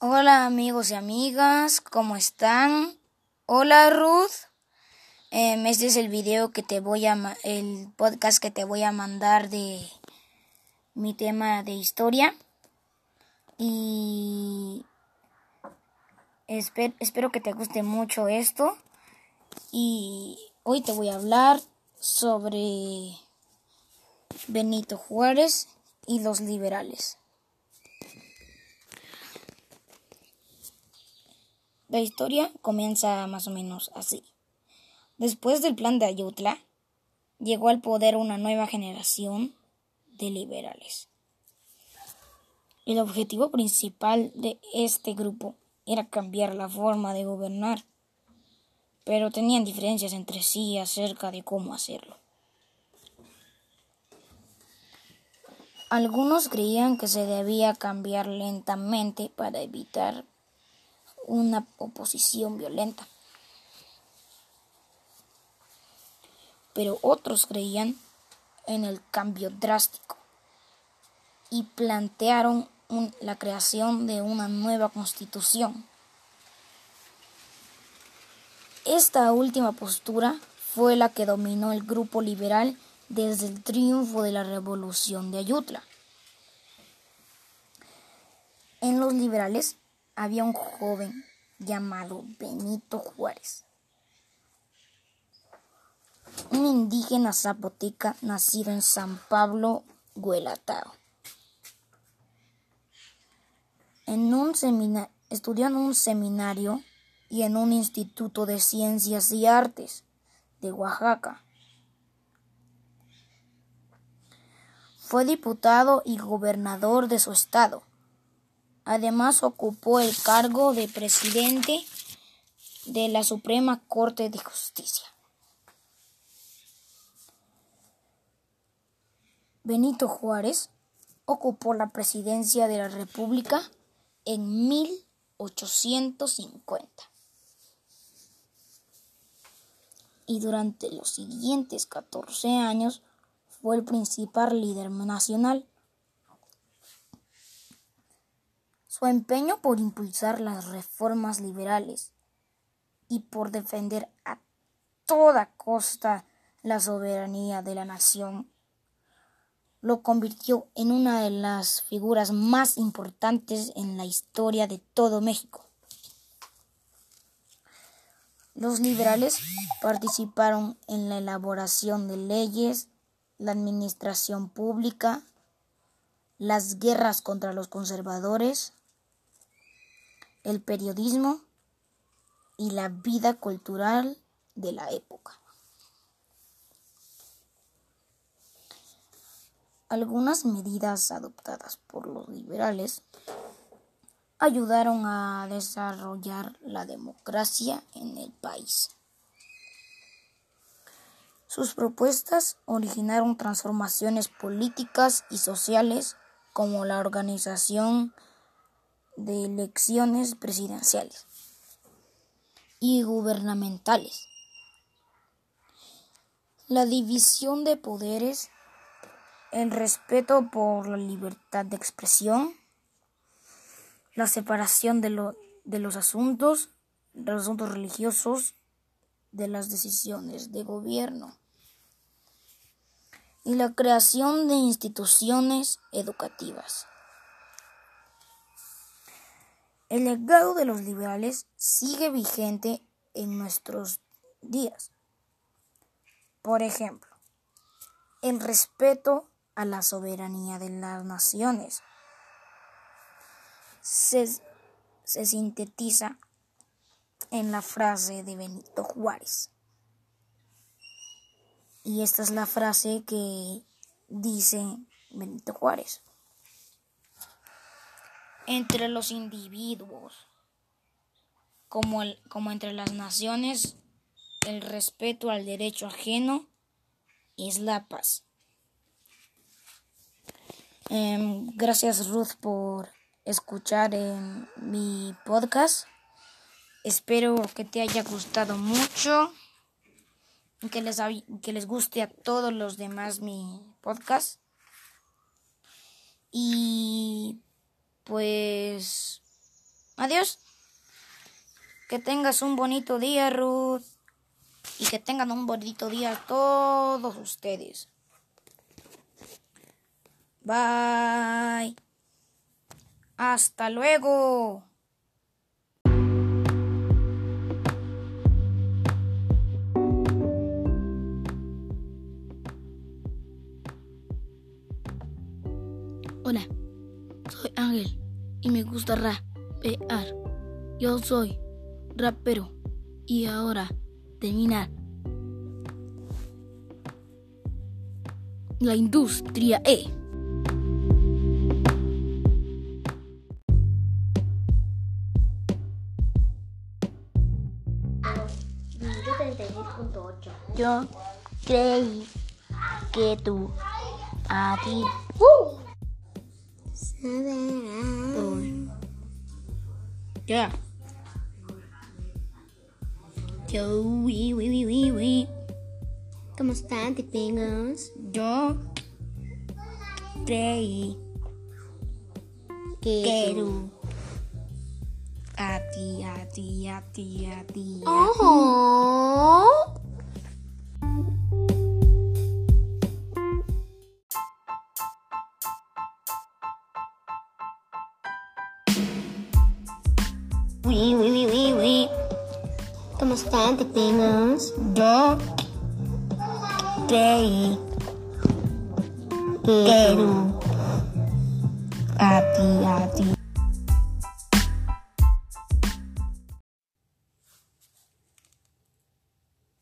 Hola amigos y amigas, ¿cómo están? Hola Ruth. Em, este es el video que te voy a el podcast que te voy a mandar de mi tema de historia y espero que te guste mucho esto y hoy te voy a hablar sobre Benito Juárez y los liberales. La historia comienza más o menos así. Después del plan de Ayutla, llegó al poder una nueva generación de liberales. El objetivo principal de este grupo era cambiar la forma de gobernar, pero tenían diferencias entre sí acerca de cómo hacerlo. Algunos creían que se debía cambiar lentamente para evitar una oposición violenta. Pero otros creían en el cambio drástico y plantearon la creación de una nueva constitución. Esta última postura fue la que dominó el grupo liberal desde el triunfo de la revolución de Ayutla. En los liberales había un joven llamado Benito Juárez, un indígena zapoteca nacido en San Pablo, Guelatao. En un estudió en un seminario y en un instituto de ciencias y artes de Oaxaca. Fue diputado y gobernador de su estado. Además ocupó el cargo de presidente de la Suprema Corte de Justicia. Benito Juárez ocupó la presidencia de la República en 1850. Y durante los siguientes 14 años fue el principal líder nacional. Su empeño por impulsar las reformas liberales y por defender a toda costa la soberanía de la nación lo convirtió en una de las figuras más importantes en la historia de todo México. Los liberales participaron en la elaboración de leyes, la administración pública, las guerras contra los conservadores, el periodismo y la vida cultural de la época. Algunas medidas adoptadas por los liberales ayudaron a desarrollar la democracia en el país. Sus propuestas originaron transformaciones políticas y sociales como la organización de elecciones presidenciales y gubernamentales. La división de poderes, el respeto por la libertad de expresión, la separación de, de los asuntos, de los asuntos religiosos, de las decisiones de gobierno y la creación de instituciones educativas. El legado de los liberales sigue vigente en nuestros días. Por ejemplo, el respeto a la soberanía de las naciones se, sintetiza en la frase de Benito Juárez. Y esta es la frase que dice Benito Juárez entre los individuos, como, como entre las naciones, el respeto al derecho ajeno es la paz. Em, gracias Ruth por escuchar mi podcast. Espero que te haya gustado mucho. Que les, que les guste a todos los demás mi podcast. Y pues Adiós. Que tengas un bonito día, Ruth. Y que tengan un bonito día todos ustedes. Bye. Hasta luego. Hola, soy Ángel y me gusta rapear. Yo soy rapero y ahora terminar. La industria E. Yo creí que tú a ti. Ya. Yo, oui, oui, oui, oui, oui. ¿Cómo están, tipingos? Yo creí ¿Qué? que tú a ti, a ti, a ti, a ti. a ¡Oh! ¿Cómo están, tipingos? Yo que tú a ti, a ti.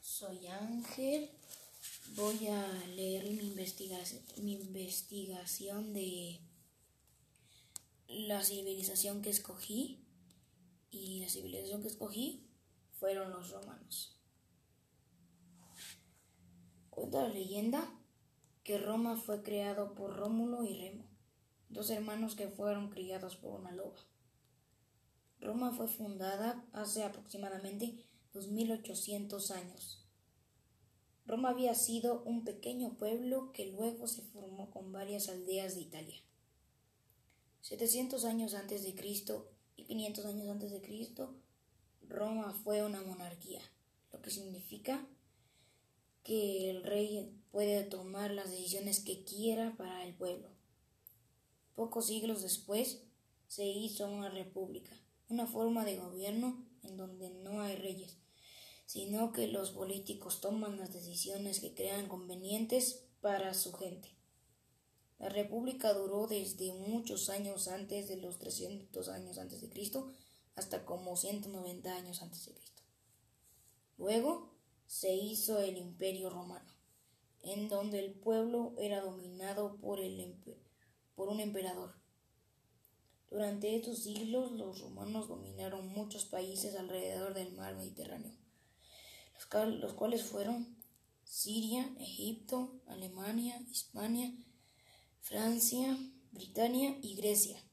Soy Ángel. Voy a leer mi investigación, mi investigación de la civilización que escogí. Y la civilización que escogí fueron los romanos. Cuenta la leyenda que Roma fue creado por Rómulo y Remo, dos hermanos que fueron criados por una loba. Roma fue fundada hace aproximadamente 2800 años. Roma había sido un pequeño pueblo que luego se formó con varias aldeas de Italia. 700 años antes de Cristo y 500 años antes de Cristo, Roma fue una monarquía, lo que significa que el rey puede tomar las decisiones que quiera para el pueblo. Pocos siglos después se hizo una república, una forma de gobierno en donde no hay reyes, sino que los políticos toman las decisiones que crean convenientes para su gente. La república duró desde muchos años antes de los 300 años antes de Cristo hasta como 190 años antes de Cristo. Luego se hizo el Imperio Romano, en donde el pueblo era dominado por, el, por un emperador. Durante estos siglos los romanos dominaron muchos países alrededor del mar Mediterráneo, los cuales fueron Siria, Egipto, Alemania, Hispania, Francia, Britania y Grecia.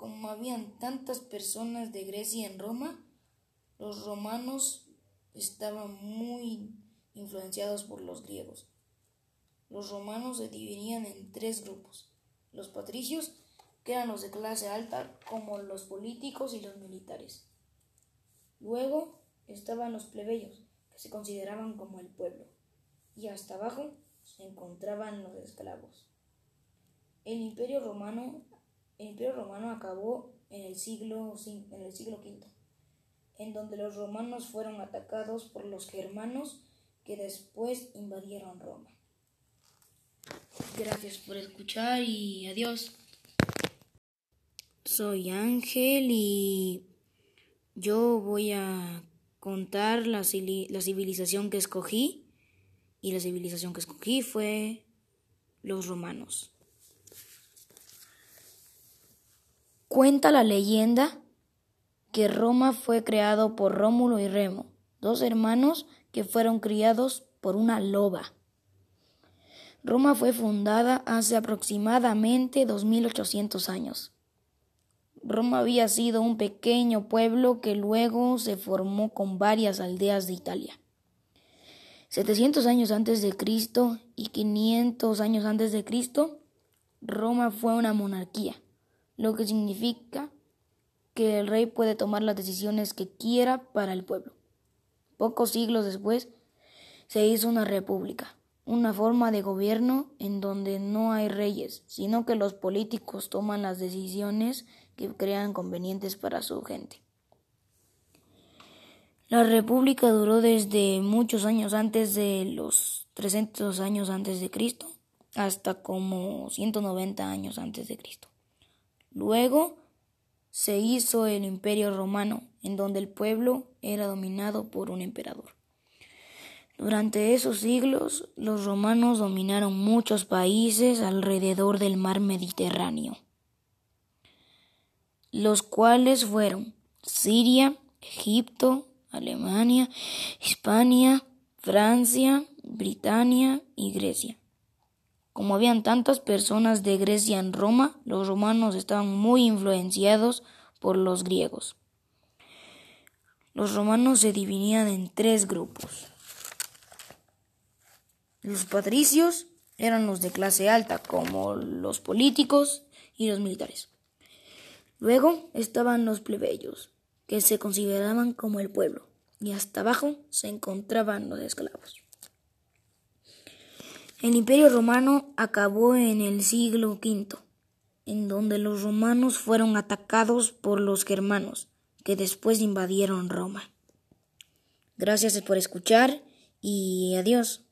Como habían tantas personas de Grecia en Roma, los romanos estaban muy influenciados por los griegos. Los romanos se dividían en tres grupos. Los patricios, que eran los de clase alta, como los políticos y los militares. Luego estaban los plebeyos, que se consideraban como el pueblo. Y hasta abajo se encontraban los esclavos. El imperio romano, el imperio romano acabó en el siglo, en el siglo V, en donde los romanos fueron atacados por los germanos que después invadieron Roma. Gracias por escuchar y adiós. Soy Ángel y yo voy a contar la civilización que escogí y la civilización que escogí fue los romanos. Cuenta la leyenda que Roma fue creado por Rómulo y Remo, dos hermanos que fueron criados por una loba. Roma fue fundada hace aproximadamente 2800 años. Roma había sido un pequeño pueblo que luego se formó con varias aldeas de Italia. 700 años antes de Cristo y 500 años antes de Cristo, Roma fue una monarquía, lo que significa que el rey puede tomar las decisiones que quiera para el pueblo. Pocos siglos después se hizo una república, una forma de gobierno en donde no hay reyes, sino que los políticos toman las decisiones que crean convenientes para su gente. La república duró desde muchos años antes de los 300 años antes de Cristo hasta como 190 años antes de Cristo. Luego se hizo el imperio romano, en donde el pueblo era dominado por un emperador. Durante esos siglos, los romanos dominaron muchos países alrededor del mar Mediterráneo, los cuales fueron Siria, Egipto, Alemania, Hispania, Francia, Britania y Grecia. Como habían tantas personas de Grecia en Roma, los romanos estaban muy influenciados por los griegos. Los romanos se dividían en tres grupos. Los patricios eran los de clase alta, como los políticos y los militares. Luego estaban los plebeyos, que se consideraban como el pueblo, y hasta abajo se encontraban los esclavos. El imperio romano acabó en el siglo V, en donde los romanos fueron atacados por los germanos, que después invadieron Roma. Gracias por escuchar y adiós.